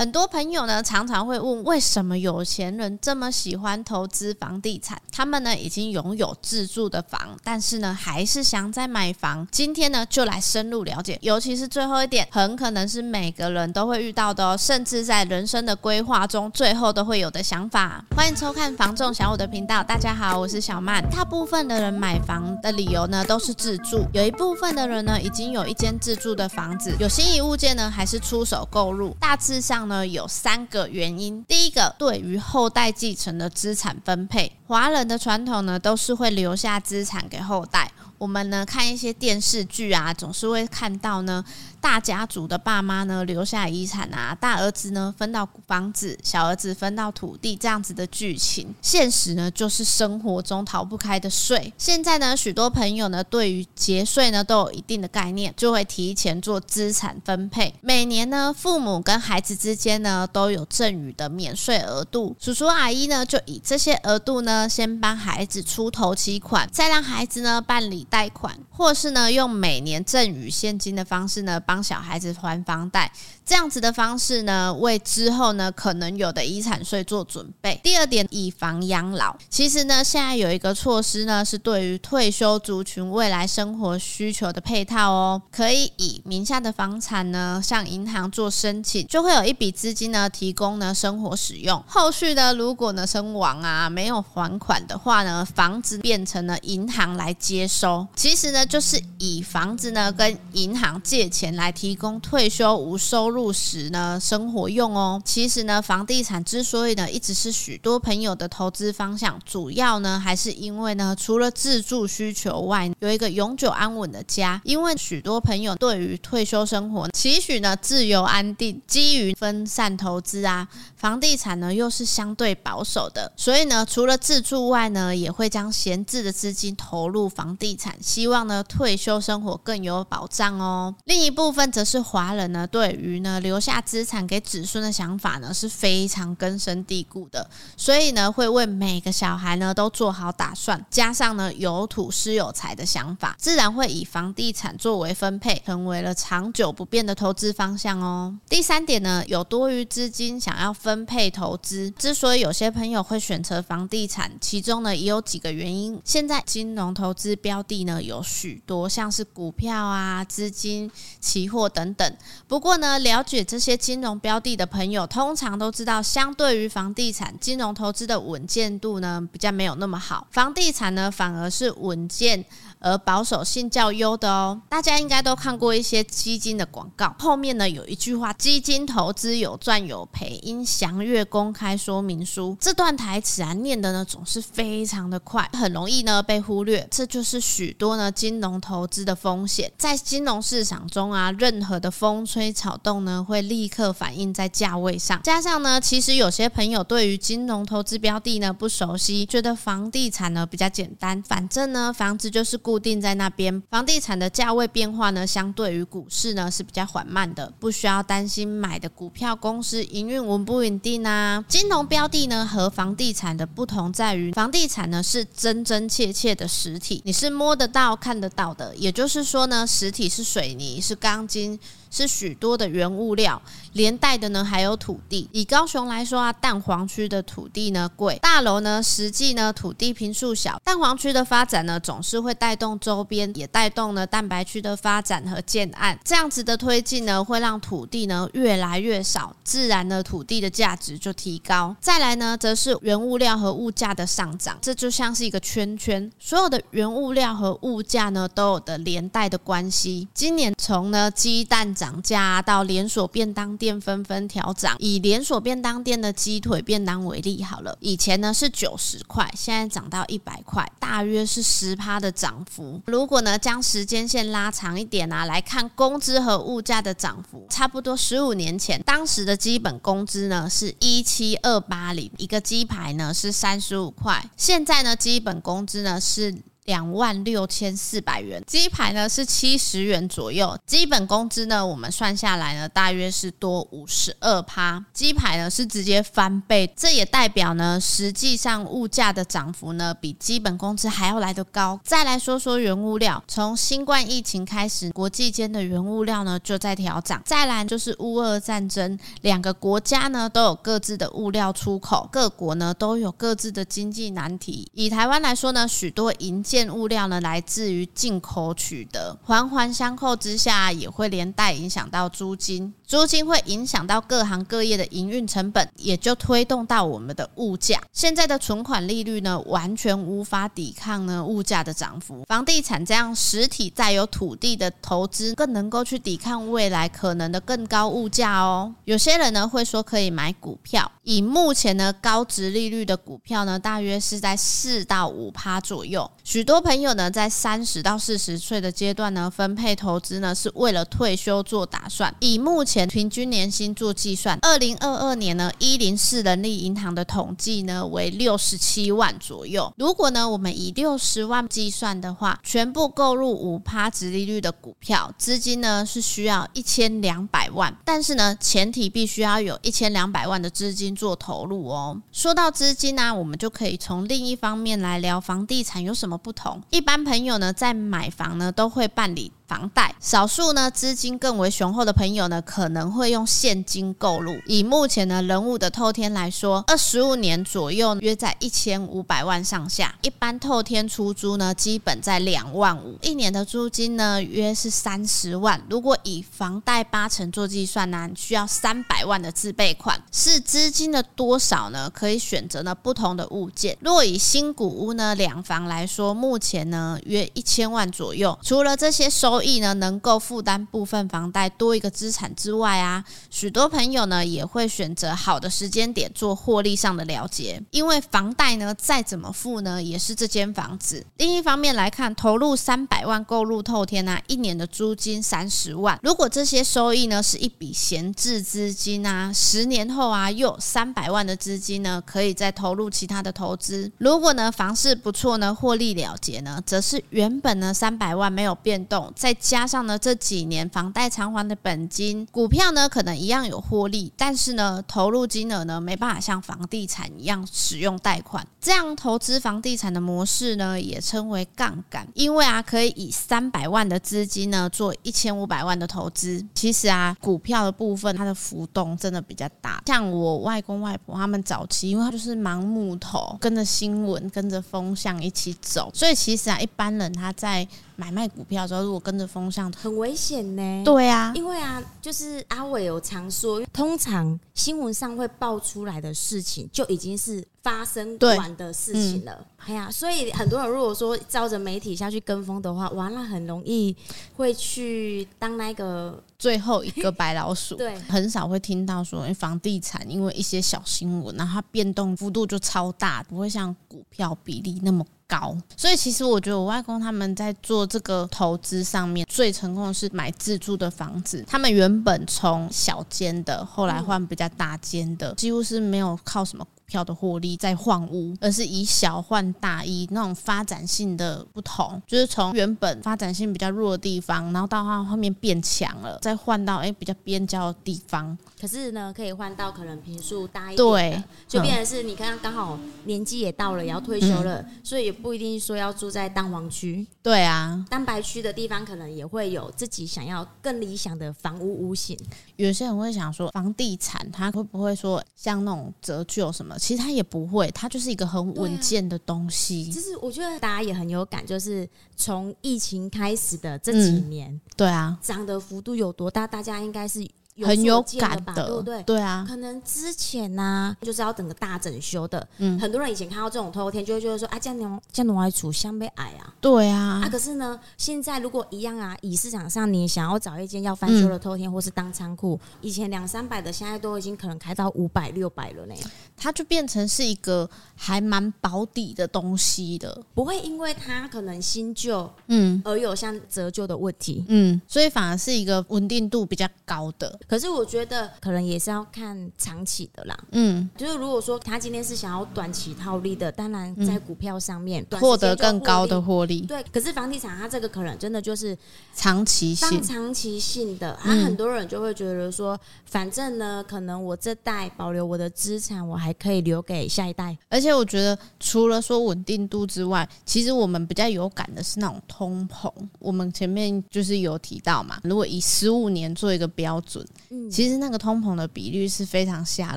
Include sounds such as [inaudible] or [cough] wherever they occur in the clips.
很多朋友呢常常会问，为什么有钱人这么喜欢投资房地产？他们呢已经拥有自住的房，但是呢还是想再买房。今天呢就来深入了解，尤其是最后一点，很可能是每个人都会遇到的哦，甚至在人生的规划中，最后都会有的想法。欢迎收看房仲小五的频道，大家好，我是小曼。大部分的人买房的理由呢都是自住，有一部分的人呢已经有一间自住的房子，有心仪物件呢还是出手购入。大致上呢有三个原因，第一个，对于后代继承的资产分配，华人的传统呢都是会留下资产给后代。我们呢看一些电视剧啊，总是会看到呢。大家族的爸妈呢留下遗产啊，大儿子呢分到房子，小儿子分到土地，这样子的剧情。现实呢就是生活中逃不开的税。现在呢许多朋友呢对于节税呢都有一定的概念，就会提前做资产分配。每年呢父母跟孩子之间呢都有赠与的免税额度，叔叔阿姨呢就以这些额度呢先帮孩子出头期款，再让孩子呢办理贷款，或是呢用每年赠与现金的方式呢。帮小孩子还房贷，这样子的方式呢，为之后呢可能有的遗产税做准备。第二点，以房养老，其实呢，现在有一个措施呢，是对于退休族群未来生活需求的配套哦，可以以名下的房产呢向银行做申请，就会有一笔资金呢提供呢生活使用。后续呢，如果呢身亡啊没有还款的话呢，房子变成了银行来接收。其实呢，就是以房子呢跟银行借钱。来提供退休无收入时呢生活用哦。其实呢，房地产之所以呢一直是许多朋友的投资方向，主要呢还是因为呢，除了自住需求外，有一个永久安稳的家。因为许多朋友对于退休生活期许呢自由安定，基于分散投资啊，房地产呢又是相对保守的，所以呢，除了自住外呢，也会将闲置的资金投入房地产，希望呢退休生活更有保障哦。另一部。分则是华人呢，对于呢留下资产给子孙的想法呢是非常根深蒂固的，所以呢会为每个小孩呢都做好打算，加上呢有土斯有财的想法，自然会以房地产作为分配，成为了长久不变的投资方向哦。第三点呢，有多余资金想要分配投资，之所以有些朋友会选择房地产，其中呢也有几个原因。现在金融投资标的呢有许多，像是股票啊、资金、期货等等。不过呢，了解这些金融标的的朋友，通常都知道，相对于房地产，金融投资的稳健度呢，比较没有那么好。房地产呢，反而是稳健。而保守性较优的哦，大家应该都看过一些基金的广告，后面呢有一句话：基金投资有赚有赔，应详阅公开说明书。这段台词啊，念的呢总是非常的快，很容易呢被忽略。这就是许多呢金金融投资的风险，在金融市场中啊，任何的风吹草动呢，会立刻反映在价位上。加上呢，其实有些朋友对于金融投资标的呢不熟悉，觉得房地产呢比较简单，反正呢房子就是。固定在那边，房地产的价位变化呢，相对于股市呢是比较缓慢的，不需要担心买的股票公司营运稳不稳定啊。金融标的呢和房地产的不同在于，房地产呢是真真切切的实体，你是摸得到、看得到的。也就是说呢，实体是水泥、是钢筋。是许多的原物料，连带的呢还有土地。以高雄来说啊，蛋黄区的土地呢贵，大楼呢实际呢土地坪数小。蛋黄区的发展呢总是会带动周边，也带动了蛋白区的发展和建案。这样子的推进呢，会让土地呢越来越少，自然呢土地的价值就提高。再来呢，则是原物料和物价的上涨，这就像是一个圈圈，所有的原物料和物价呢都有的连带的关系。今年从呢鸡蛋。涨价到连锁便当店纷纷调涨，以连锁便当店的鸡腿便当为例好了，以前呢是九十块，现在涨到一百块，大约是十趴的涨幅。如果呢将时间线拉长一点啊，来看工资和物价的涨幅，差不多十五年前，当时的基本工资呢是一七二八零，一个鸡排呢是三十五块，现在呢基本工资呢是。两万六千四百元，鸡排呢是七十元左右，基本工资呢我们算下来呢大约是多五十二趴，鸡排呢是直接翻倍，这也代表呢实际上物价的涨幅呢比基本工资还要来得高。再来说说原物料，从新冠疫情开始，国际间的原物料呢就在调涨，再来就是乌俄战争，两个国家呢都有各自的物料出口，各国呢都有各自的经济难题。以台湾来说呢，许多营建物料呢，来自于进口取得，环环相扣之下，也会连带影响到租金。租金会影响到各行各业的营运成本，也就推动到我们的物价。现在的存款利率呢，完全无法抵抗呢物价的涨幅。房地产这样实体再有土地的投资，更能够去抵抗未来可能的更高物价哦。有些人呢会说可以买股票，以目前呢高值利率的股票呢，大约是在四到五趴左右。许许多朋友呢在三十到四十岁的阶段呢，分配投资呢是为了退休做打算。以目前平均年薪做计算，二零二二年呢，一零四人力银行的统计呢为六十七万左右。如果呢，我们以六十万计算的话，全部购入五趴殖利率的股票，资金呢是需要一千两百万。但是呢，前提必须要有一千两百万的资金做投入哦。说到资金呢，我们就可以从另一方面来聊房地产有什么不不同。一般朋友呢，在买房呢都会办理。房贷，少数呢资金更为雄厚的朋友呢，可能会用现金购入。以目前呢人物的透天来说，二十五年左右约在一千五百万上下。一般透天出租呢，基本在两万五，一年的租金呢约是三十万。如果以房贷八成做计算呢，需要三百万的自备款。是资金的多少呢？可以选择呢不同的物件。若以新古屋呢两房来说，目前呢约一千万左右。除了这些收所以呢，能够负担部分房贷多一个资产之外啊，许多朋友呢也会选择好的时间点做获利上的了结，因为房贷呢再怎么付呢，也是这间房子。另一方面来看，投入三百万购入透天啊，一年的租金三十万，如果这些收益呢是一笔闲置资金啊，十年后啊又有三百万的资金呢，可以再投入其他的投资。如果呢房市不错呢，获利了结呢，则是原本呢三百万没有变动，再加上呢，这几年房贷偿还的本金，股票呢可能一样有获利，但是呢，投入金额呢没办法像房地产一样使用贷款。这样投资房地产的模式呢，也称为杠杆，因为啊，可以以三百万的资金呢做一千五百万的投资。其实啊，股票的部分它的浮动真的比较大。像我外公外婆他们早期，因为他就是盲目投，跟着新闻、跟着风向一起走，所以其实啊，一般人他在买卖股票的时候，如果跟着风向，很危险呢。对啊，因为啊，就是阿伟有常说，通常新闻上会爆出来的事情，就已经是发生完的事情了。哎呀、嗯啊，所以很多人如果说照着媒体下去跟风的话，完了很容易会去当那个最后一个白老鼠。[laughs] 对，很少会听到说，房地产因为一些小新闻，然后它变动幅度就超大，不会像股票比例那么高，所以其实我觉得我外公他们在做这个投资上面最成功的是买自住的房子。他们原本从小间的，后来换比较大间的，几乎是没有靠什么。票的获利在换屋，而是以小换大，以那种发展性的不同，就是从原本发展性比较弱的地方，然后到它后面变强了，再换到哎比较边郊的地方。可是呢，可以换到可能平数大一点，对，就变成是你看刚好年纪也到了，也要退休了，嗯、所以也不一定说要住在蛋黄区。对啊，蛋白区的地方可能也会有自己想要更理想的房屋屋型。有些人会想说，房地产它会不会说像那种折旧什么？其实它也不会，它就是一个很稳健的东西。其实我觉得大家也很有感，就是从疫情开始的这几年，嗯、对啊，涨的幅度有多大？大家应该是。有很有感的，对不对？对啊，可能之前呢、啊，就是要等个大整修的。嗯，很多人以前看到这种透天，就会觉得说啊，这样子这样子外出相被矮啊。对啊，啊，可是呢，现在如果一样啊，以市场上你想要找一间要翻修的透天，嗯、或是当仓库，以前两三百的，现在都已经可能开到五百、六百了呢。它就变成是一个还蛮保底的东西的，不会因为它可能新旧嗯而有像折旧的问题。嗯，所以反而是一个稳定度比较高的。可是我觉得可能也是要看长期的啦。嗯，就是如果说他今天是想要短期套利的，当然在股票上面获得更高的获利。对，可是房地产它这个可能真的就是长期性、长期性的。啊，很多人就会觉得说，反正呢，可能我这代保留我的资产，我还可以留给下一代。而且我觉得，除了说稳定度之外，其实我们比较有感的是那种通膨。我们前面就是有提到嘛，如果以十五年做一个标准，嗯，其实那个通膨的比率是非常吓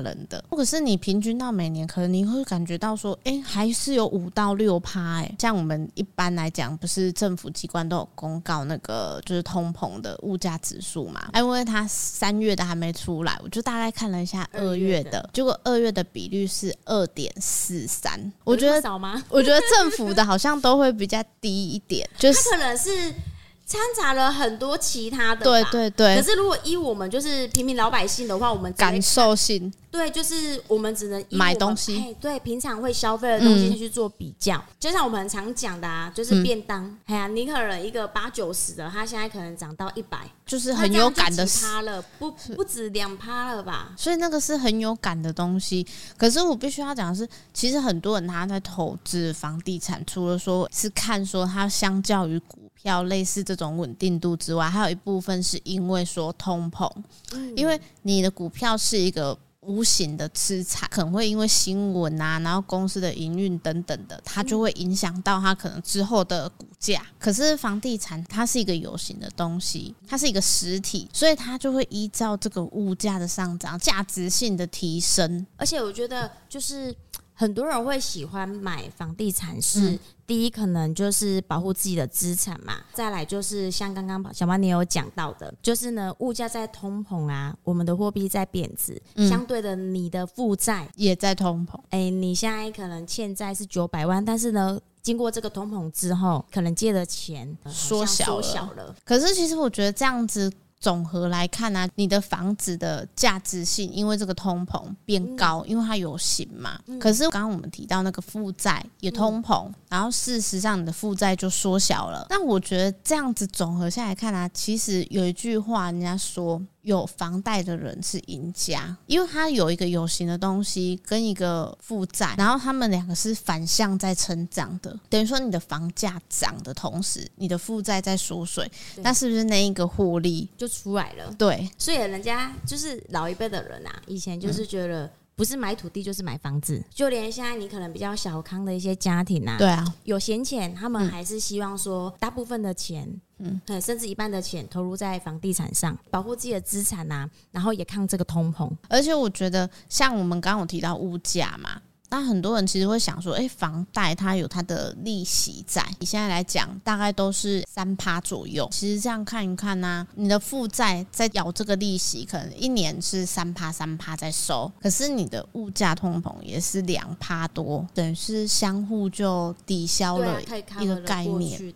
人的。或者是你平均到每年，可能你会感觉到说，哎，还是有五到六趴。哎，像我们一般来讲，不是政府机关都有公告那个就是通膨的物价指数嘛？哎因为它三月的还没出来，我就大概看了一下二月的，结果二月的比率是二点四三。我觉得少吗？我觉得政府的好像都会比较低一点，[laughs] 就是可能是。掺杂了很多其他的，对对对。可是如果依我们就是平民老百姓的话，我们感受性，对，就是我们只能买东西，哎，对，平常会消费的东西去做比较。嗯、就像我们很常讲的啊，就是便当，哎呀、嗯，你可能一个八九十的，它现在可能涨到一百，就是很有感的趴了，不不止两趴了吧？所以那个是很有感的东西。可是我必须要讲的是，其实很多人他在投资房地产，除了说是看说它相较于股。票类似这种稳定度之外，还有一部分是因为说通膨，因为你的股票是一个无形的资产，可能会因为新闻啊，然后公司的营运等等的，它就会影响到它可能之后的股价。可是房地产它是一个有形的东西，它是一个实体，所以它就会依照这个物价的上涨，价值性的提升。而且我觉得就是。很多人会喜欢买房地产，是、嗯、第一可能就是保护自己的资产嘛，再来就是像刚刚小曼你有讲到的，就是呢物价在通膨啊，我们的货币在贬值，嗯、相对的你的负债也在通膨。哎，你现在可能欠债是九百万，但是呢，经过这个通膨之后，可能借的钱缩小了。缩小了。可是其实我觉得这样子。总和来看呢、啊，你的房子的价值性因为这个通膨变高，嗯、因为它有形嘛。嗯、可是刚刚我们提到那个负债也通膨，嗯、然后事实上你的负债就缩小了。但我觉得这样子总和下来看啊，其实有一句话人家说。有房贷的人是赢家，因为他有一个有形的东西跟一个负债，然后他们两个是反向在成长的。等于说你的房价涨的同时，你的负债在缩水，那是不是那一个获利就出来了？对，所以人家就是老一辈的人啊，以前就是觉得。不是买土地就是买房子，就连现在你可能比较小康的一些家庭啊，对啊，有闲钱，他们还是希望说大部分的钱，嗯，甚至一半的钱投入在房地产上，保护自己的资产啊，然后也抗这个通膨。而且我觉得，像我们刚刚有提到物价嘛。那很多人其实会想说，哎，房贷它有它的利息在，你现在来讲大概都是三趴左右。其实这样看一看呢、啊，你的负债在缴这个利息，可能一年是三趴三趴在收，可是你的物价通膨也是两趴多，等于是相互就抵消了一个概念。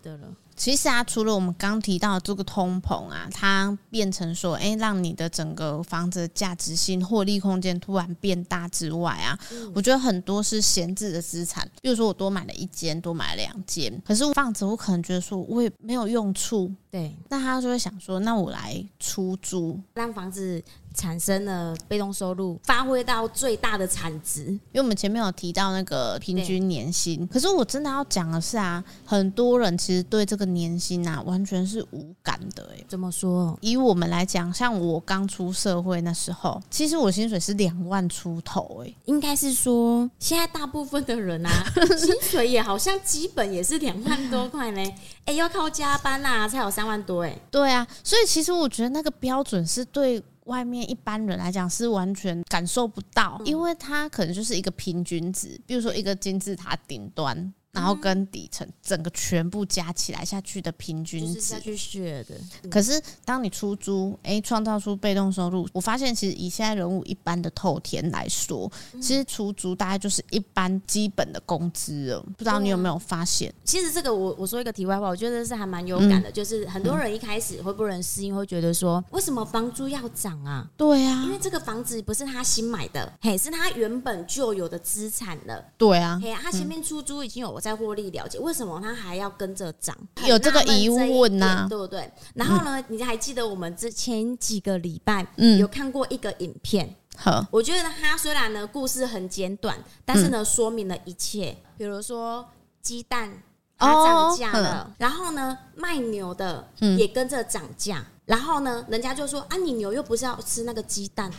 其实啊，除了我们刚提到的这个通膨啊，它变成说，哎，让你的整个房子的价值性、获利空间突然变大之外啊，嗯、我觉得很多是闲置的资产。比如说，我多买了一间，多买了两间，可是我房子我可能觉得说，我也没有用处。对，那他就会想说，那我来出租，让房子产生了被动收入，发挥到最大的产值。因为我们前面有提到那个平均年薪，可是我真的要讲的是啊，很多人其实对这个年薪啊完全是无感的。哎，怎么说？以我们来讲，像我刚出社会那时候，其实我薪水是两万出头。哎，应该是说现在大部分的人啊，[laughs] 薪水也好像基本也是两万多块呢。哎，要靠加班啊才有。三万多哎，对啊，所以其实我觉得那个标准是对外面一般人来讲是完全感受不到，嗯、因为它可能就是一个平均值，比如说一个金字塔顶端。然后跟底层整个全部加起来下去的平均值，下去学的。可是当你出租，哎，创造出被动收入，我发现其实以现在人物一般的透天来说，其实出租大概就是一般基本的工资了。不知道你有没有发现？其实这个我我说一个题外话，我觉得是还蛮有感的，就是很多人一开始会不能适应，会觉得说，为什么房租要涨啊？对啊，因为这个房子不是他新买的，嘿，是他原本就有的资产了。对啊，嘿，他前面出租已经有。有在获利了解，为什么它还要跟着涨？[laughs] 有这个疑问呢、啊，对不对？然后呢，嗯、你还记得我们之前几个礼拜嗯有看过一个影片？好，我觉得它虽然呢故事很简短，但是呢、嗯、说明了一切。比如说鸡蛋它涨价了，哦、然后呢卖牛的也跟着涨价，嗯、然后呢人家就说啊，你牛又不是要吃那个鸡蛋。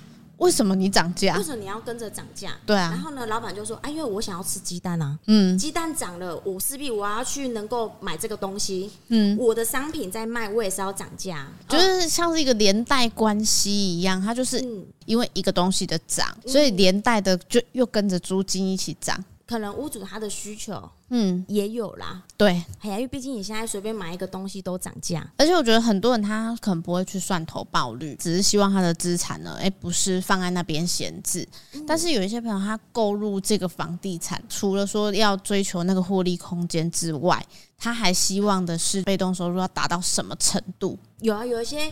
为什么你涨价？为什么你要跟着涨价？对啊。然后呢，老板就说：“啊，因为我想要吃鸡蛋啊。嗯，鸡蛋涨了，我势必我要去能够买这个东西。嗯，我的商品在卖，我也是要涨价。就是像是一个连带关系一样，它就是因为一个东西的涨，所以连带的就又跟着租金一起涨。”可能屋主他的需求，嗯，也有啦。对，哎呀，因为毕竟你现在随便买一个东西都涨价，而且我觉得很多人他可能不会去算投报率，只是希望他的资产呢，哎，不是放在那边闲置。嗯、但是有一些朋友他购入这个房地产，除了说要追求那个获利空间之外，他还希望的是被动收入要达到什么程度？有啊，有一些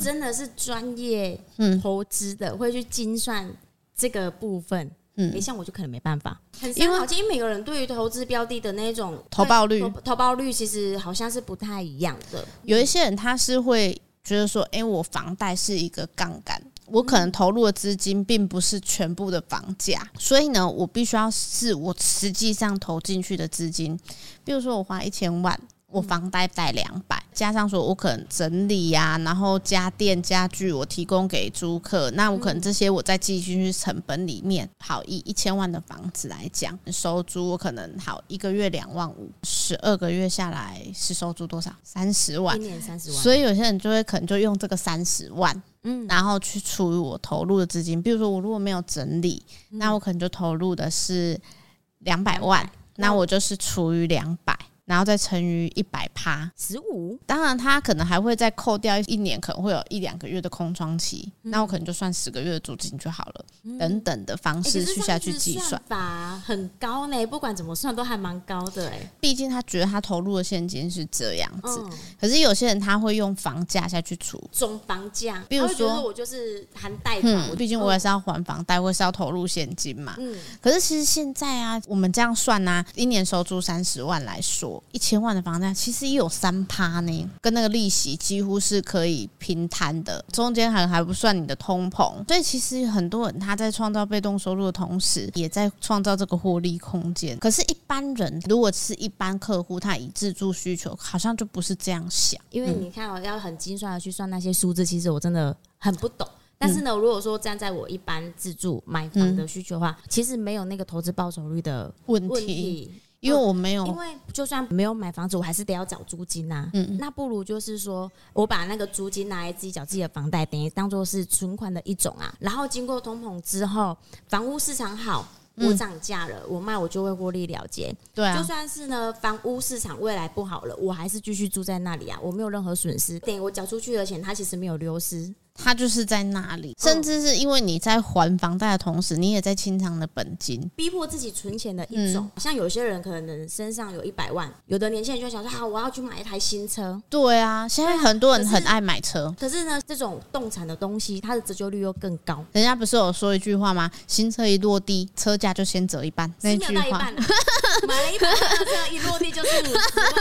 真的是专业投资的，嗯、会去精算这个部分。嗯，像我就可能没办法，很因为好像每个人对于投资标的的那种投报率，投报率其实好像是不太一样的。有一些人他是会觉得说，哎、欸，我房贷是一个杠杆，我可能投入的资金并不是全部的房价，所以呢，我必须要是我实际上投进去的资金，比如说我花一千万。我房贷贷两百，加上说我可能整理呀、啊，然后家电家具我提供给租客，那我可能这些我再继续去成本里面。好，以一千万的房子来讲，收租我可能好一个月两万五，十二个月下来是收租多少？三十万，一年三十万。所以有些人就会可能就用这个三十万，嗯，然后去除以我投入的资金。比如说我如果没有整理，那我可能就投入的是两百万，那我就是除以两百。然后再乘以一百趴，十五。当然，他可能还会再扣掉一年，可能会有一两个月的空窗期。嗯、那我可能就算十个月的租金就好了，嗯、等等的方式去下去计算。法很高呢，不管怎么算都还蛮高的哎。毕竟他觉得他投入的现金是这样子，嗯、可是有些人他会用房价下去除总房价，比如说我就是含贷款，嗯、毕竟我也是要还房贷，我也是要投入现金嘛。嗯。可是其实现在啊，我们这样算啊，一年收租三十万来说。一千万的房贷其实也有三趴呢，跟那个利息几乎是可以平摊的，中间还还不算你的通膨，所以其实很多人他在创造被动收入的同时，也在创造这个获利空间。可是，一般人如果是一般客户，他以自住需求，好像就不是这样想。因为你看，我要很精算的去算那些数字，其实我真的很不懂。但是呢，如果说站在我一般自住买房的需求的话，其实没有那个投资报酬率的问题。因为我没有，因为就算没有买房子，我还是得要缴租金呐、啊。嗯，那不如就是说我把那个租金拿来自己缴自己的房贷，等于当做是存款的一种啊。然后经过通膨之后，房屋市场好，我涨价了，嗯、我卖我就会获利了结。对啊，就算是呢，房屋市场未来不好了，我还是继续住在那里啊，我没有任何损失。等于我缴出去的钱，它其实没有流失。它就是在那里，甚至是因为你在还房贷的同时，你也在清偿的本金，逼迫自己存钱的一种。嗯、像有些人可能身上有一百万，有的年轻人就想说：“好，我要去买一台新车。”对啊，现在很多人很爱买车。可是，呢，这种动产的东西，它的折旧率又更高。人家不是有说一句话吗？新车一落地，车价就先折一半。那句话，买了一百万的车，一落地就是五十万，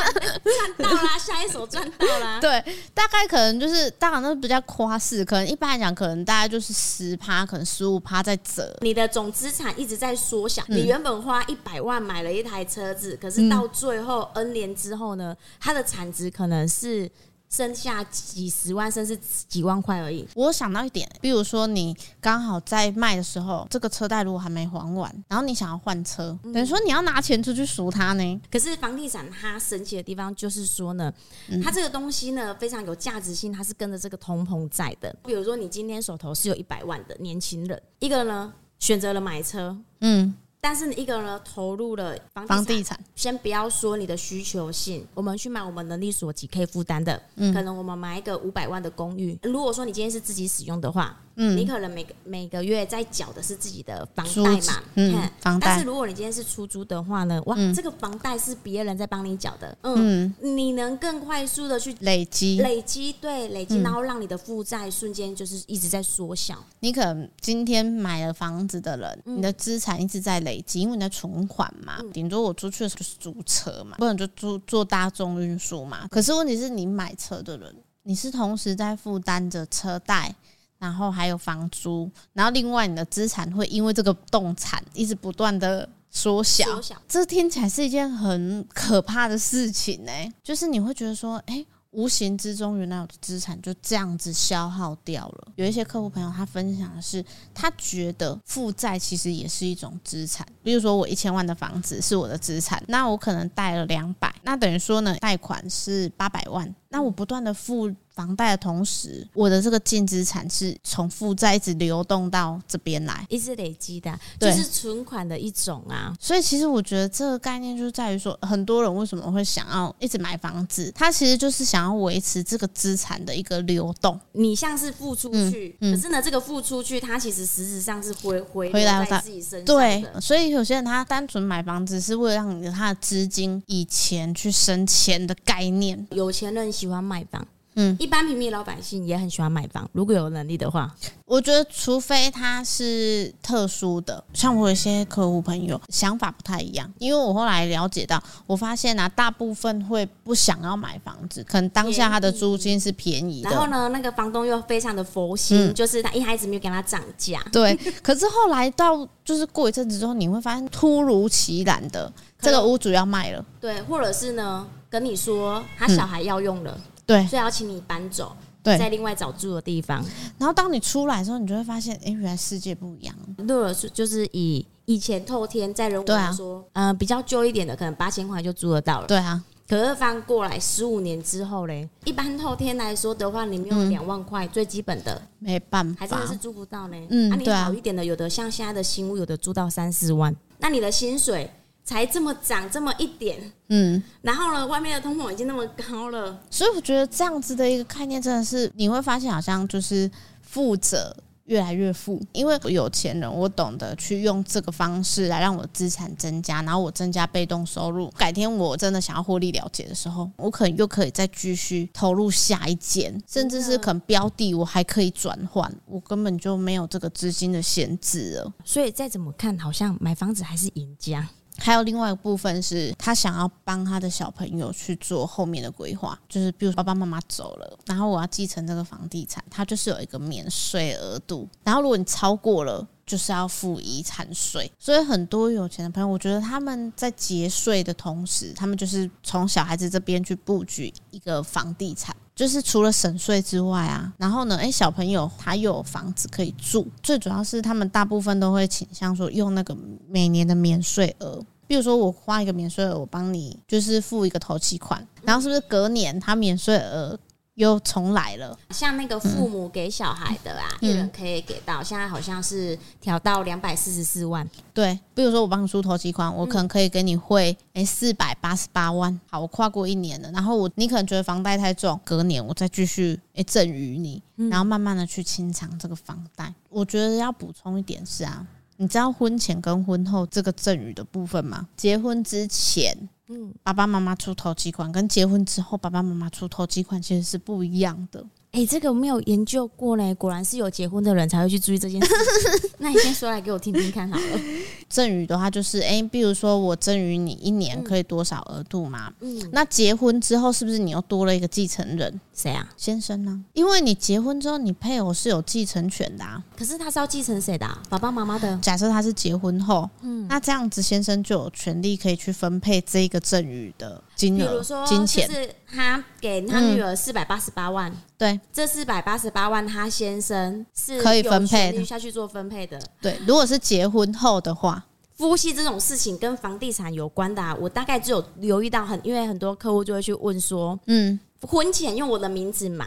赚到啦，下一手赚到啦。[laughs] 对，大概可能就是，当然那比较夸饰。可能一般来讲，可能大概就是十趴，可能十五趴在折。你的总资产一直在缩小。嗯、你原本花一百万买了一台车子，可是到最后 N 年之后呢，它的产值可能是。剩下几十万甚至几万块而已。我想到一点，比如说你刚好在卖的时候，这个车贷如果还没还完，然后你想要换车，嗯、等于说你要拿钱出去赎它呢。可是房地产它神奇的地方就是说呢，它这个东西呢非常有价值性，它是跟着这个通膨在的。比如说你今天手头是有一百万的年轻人，一个呢选择了买车，嗯。但是你一个人呢，投入了房地产，房地产先不要说你的需求性，我们去买我们能力所及可以负担的，嗯，可能我们买一个五百万的公寓。如果说你今天是自己使用的话，嗯，你可能每个每个月在缴的是自己的房贷嘛，嗯，房贷。但是如果你今天是出租的话呢，哇，嗯、这个房贷是别人在帮你缴的，嗯，嗯，你能更快速的去累积，累积，对，累积，然后让你的负债瞬间就是一直在缩小。你可能今天买了房子的人，你的资产一直在累积，因为你在存款嘛，顶多我出去的时候就是租车嘛，不然就租坐大众运输嘛。可是问题是你买车的人。你是同时在负担着车贷，然后还有房租，然后另外你的资产会因为这个动产一直不断的缩小，这听起来是一件很可怕的事情呢、欸。就是你会觉得说，哎、欸。无形之中，原来我的资产就这样子消耗掉了。有一些客户朋友，他分享的是，他觉得负债其实也是一种资产。比如说，我一千万的房子是我的资产，那我可能贷了两百，那等于说呢，贷款是八百万，那我不断的付。房贷的同时，我的这个净资产是从负债一直流动到这边来，一直累积的，就是存款的一种啊。所以其实我觉得这个概念就是在于说，很多人为什么会想要一直买房子，他其实就是想要维持这个资产的一个流动。你像是付出去，嗯嗯、可是呢，这个付出去，它其实实质上是回回回来在自己身上。对，所以有些人他单纯买房子是为了让你的他的资金以钱去生钱的概念。有钱人喜欢买房。嗯，一般平民老百姓也很喜欢买房，如果有能力的话，我觉得除非他是特殊的，像我有些客户朋友想法不太一样，因为我后来了解到，我发现啊，大部分会不想要买房子，可能当下他的租金是便宜的，然后呢，那个房东又非常的佛心，嗯、就是他一开始没有给他涨价，对，[laughs] 可是后来到就是过一阵子之后，你会发现突如其来的这个屋主要卖了，对，或者是呢跟你说他小孩要用了。嗯对，所以要请你搬走，对，在另外找住的地方。然后当你出来的时候，你就会发现，哎、欸，原来世界不一样。如果是就是以以前透天在人文来说，嗯、啊呃，比较旧一点的，可能八千块就租得到了。对啊，可是翻过来十五年之后嘞，一般透天来说的话，你没有两万块、嗯、最基本的，没办法，还真的是租不到嘞。嗯，啊，你好一点的，有的像现在的新屋，有的租到三四万，那你的薪水？才这么涨这么一点，嗯，然后呢，外面的通膨已经那么高了，所以我觉得这样子的一个概念真的是你会发现，好像就是富者越来越富，因为有钱人我懂得去用这个方式来让我资产增加，然后我增加被动收入，改天我真的想要获利了结的时候，我可能又可以再继续投入下一间，甚至是可能标的我还可以转换，我根本就没有这个资金的限制了。所以再怎么看，好像买房子还是赢家。还有另外一个部分是，他想要帮他的小朋友去做后面的规划，就是比如爸爸妈妈走了，然后我要继承这个房地产，它就是有一个免税额度，然后如果你超过了，就是要付遗产税。所以很多有钱的朋友，我觉得他们在节税的同时，他们就是从小孩子这边去布局一个房地产，就是除了省税之外啊，然后呢，诶，小朋友他又有房子可以住，最主要是他们大部分都会倾向说用那个每年的免税额。比如说，我花一个免税额，我帮你就是付一个头期款，然后是不是隔年他免税额又重来了？像那个父母给小孩的啊，嗯、一人可以给到，现在好像是调到两百四十四万。对，比如说我帮你出头期款，我可能可以给你汇诶四百八十八万。好，我跨过一年了，然后我你可能觉得房贷太重，隔年我再继续诶赠与你，然后慢慢的去清偿这个房贷。我觉得要补充一点是啊。你知道婚前跟婚后这个赠与的部分吗？结婚之前，嗯，爸爸妈妈出头期款，跟结婚之后爸爸妈妈出头期款其实是不一样的。哎、欸，这个我没有研究过嘞，果然是有结婚的人才会去注意这件事。[laughs] 那你先说来给我听听看好了。[laughs] 赠与的话，就是哎、欸，比如说我赠与你一年可以多少额度嘛？嗯，那结婚之后是不是你又多了一个继承人？谁啊？先生呢？因为你结婚之后，你配偶是有继承权的啊。可是他是要继承谁的、啊？爸爸妈妈的。假设他是结婚后，嗯，那这样子先生就有权利可以去分配这个赠与的金额，比如说金钱。就是他给他女儿四百八十八万。嗯对，这四百八十八万，他先生是可以分配的，下去做分配的。对，如果是结婚后的话，夫妻这种事情跟房地产有关的，啊，我大概只有留意到很，因为很多客户就会去问说，嗯，婚前用我的名字买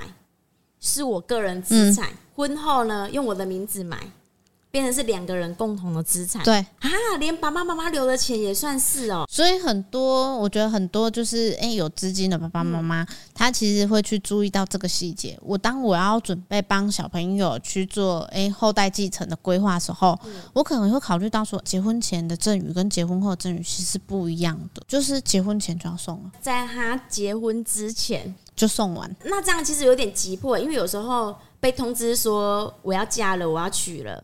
是我个人资产，嗯，婚后呢用我的名字买变成是两个人共同的资产。对啊，连爸爸妈妈留的钱也算是哦。所以很多，我觉得很多就是，哎、欸，有资金的爸爸妈妈，嗯、他其实会去注意到这个细节。我当我要准备帮小朋友去做，哎、欸，后代继承的规划时候，嗯、我可能会考虑到说，结婚前的赠与跟结婚后的赠与其实是不一样的，就是结婚前就要送了，在他结婚之前就送完。那这样其实有点急迫，因为有时候被通知说我要嫁了，我要娶了。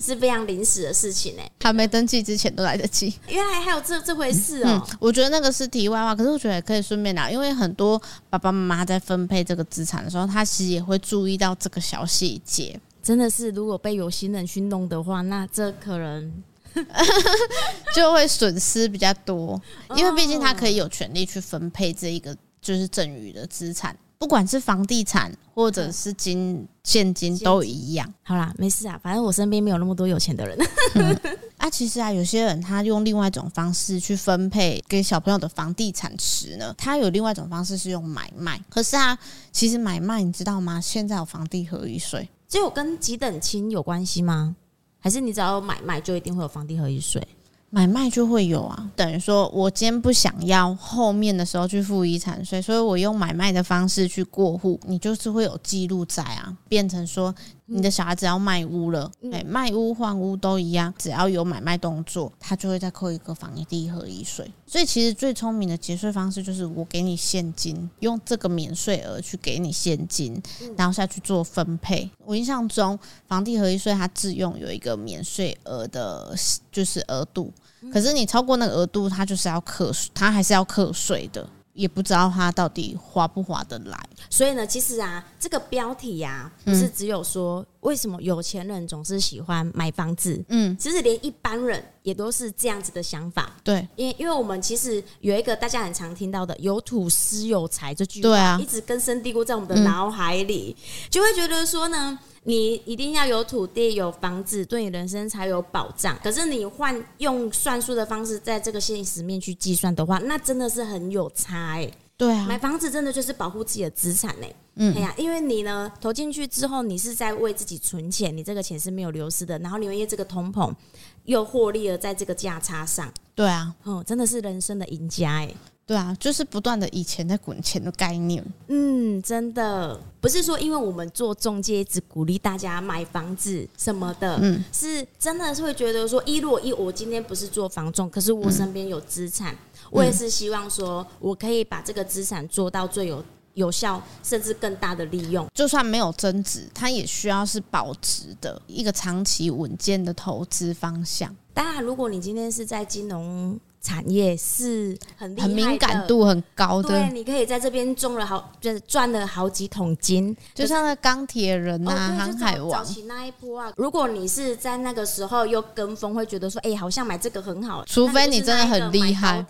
是非常临时的事情呢、欸，还没登记之前都来得及。原来还有这这回事哦、喔嗯。我觉得那个是题外话，可是我觉得也可以顺便聊，因为很多爸爸妈妈在分配这个资产的时候，他其实也会注意到这个小细节。真的是，如果被有心人去弄的话，那这可能 [laughs] 就会损失比较多，因为毕竟他可以有权利去分配这一个就是赠与的资产。不管是房地产或者是金现金都一样。好啦，没事啊，反正我身边没有那么多有钱的人。嗯、啊，其实啊，有些人他用另外一种方式去分配给小朋友的房地产时呢，他有另外一种方式是用买卖。可是啊，其实买卖你知道吗？现在有房地合一税，只有跟几等亲有关系吗？还是你只要买卖就一定会有房地合一税？买卖就会有啊，等于说我今天不想要后面的时候去付遗产税，所以我用买卖的方式去过户，你就是会有记录在啊，变成说。你的小孩子要卖屋了，哎，卖屋换屋都一样，只要有买卖动作，他就会再扣一个房地合一税。所以其实最聪明的节税方式就是我给你现金，用这个免税额去给你现金，然后下去做分配。我印象中房地合一税它自用有一个免税额的，就是额度，可是你超过那个额度，它就是要课税，它还是要课税的。也不知道他到底划不划得来，所以呢，其实啊，这个标题呀、啊，不是只有说为什么有钱人总是喜欢买房子，嗯，其实连一般人也都是这样子的想法，对，因为因为我们其实有一个大家很常听到的“有土私有财”这句话，一直根深蒂固在我们的脑海里，嗯、就会觉得说呢。你一定要有土地、有房子，对你人生才有保障。可是你换用算术的方式，在这个现实面去计算的话，那真的是很有差哎、欸。对啊，买房子真的就是保护自己的资产哎。嗯，哎呀，因为你呢投进去之后，你是在为自己存钱，你这个钱是没有流失的。然后你因为这个通膨又获利了，在这个价差上。对啊，哦，真的是人生的赢家哎。对啊，就是不断的以钱在滚钱的概念。嗯，真的不是说因为我们做中介一直鼓励大家买房子什么的，嗯，是真的是会觉得说，一如果一我今天不是做房仲，可是我身边有资产，嗯，我也是希望说我可以把这个资产做到最有有效，甚至更大的利用。就算没有增值，它也需要是保值的一个长期稳健的投资方向。当然，如果你今天是在金融。产业是很很敏感度很高的，对，你可以在这边中了好，就是赚了好几桶金，就像那钢铁人啊，航海王早期那一波啊。如果你是在那个时候又跟风，会觉得说，哎，好像买这个很好，除非你真的很厉害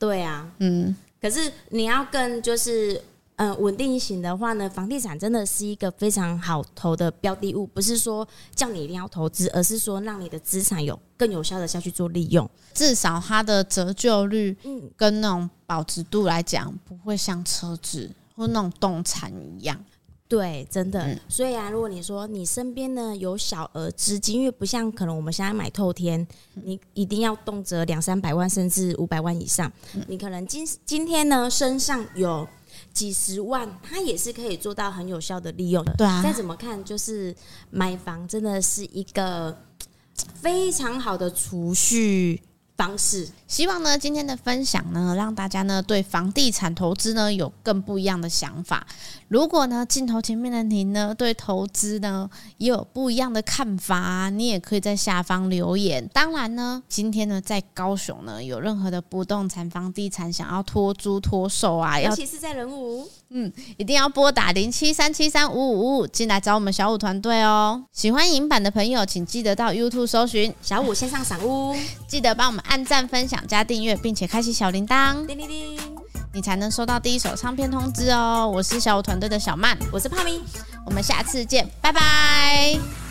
对啊，嗯。可是你要更就是。嗯，稳定型的话呢，房地产真的是一个非常好投的标的物，不是说叫你一定要投资，而是说让你的资产有更有效的下去做利用，至少它的折旧率，嗯，跟那种保值度来讲，不会像车子或那种动产一样。对，真的。嗯、所以啊，如果你说你身边呢有小额资金，因为不像可能我们现在买透天，你一定要动辄两三百万甚至五百万以上，你可能今今天呢身上有。几十万，它也是可以做到很有效的利用的。对啊，再怎么看，就是买房真的是一个非常好的储蓄方式。希望呢，今天的分享呢，让大家呢对房地产投资呢有更不一样的想法。如果呢镜头前面的您呢对投资呢也有不一样的看法，你也可以在下方留言。当然呢，今天呢在高雄呢有任何的不动产房地产想要托租托售啊，尤其是在人武，嗯，一定要拨打零七三七三五五五五进来找我们小五团队哦。喜欢影版的朋友，请记得到 YouTube 搜寻小五线上赏屋，记得帮我们按赞分享。加订阅，并且开启小铃铛，叮叮叮，你才能收到第一首唱片通知哦。我是小五团队的小曼，我是泡咪，我们下次见，拜拜。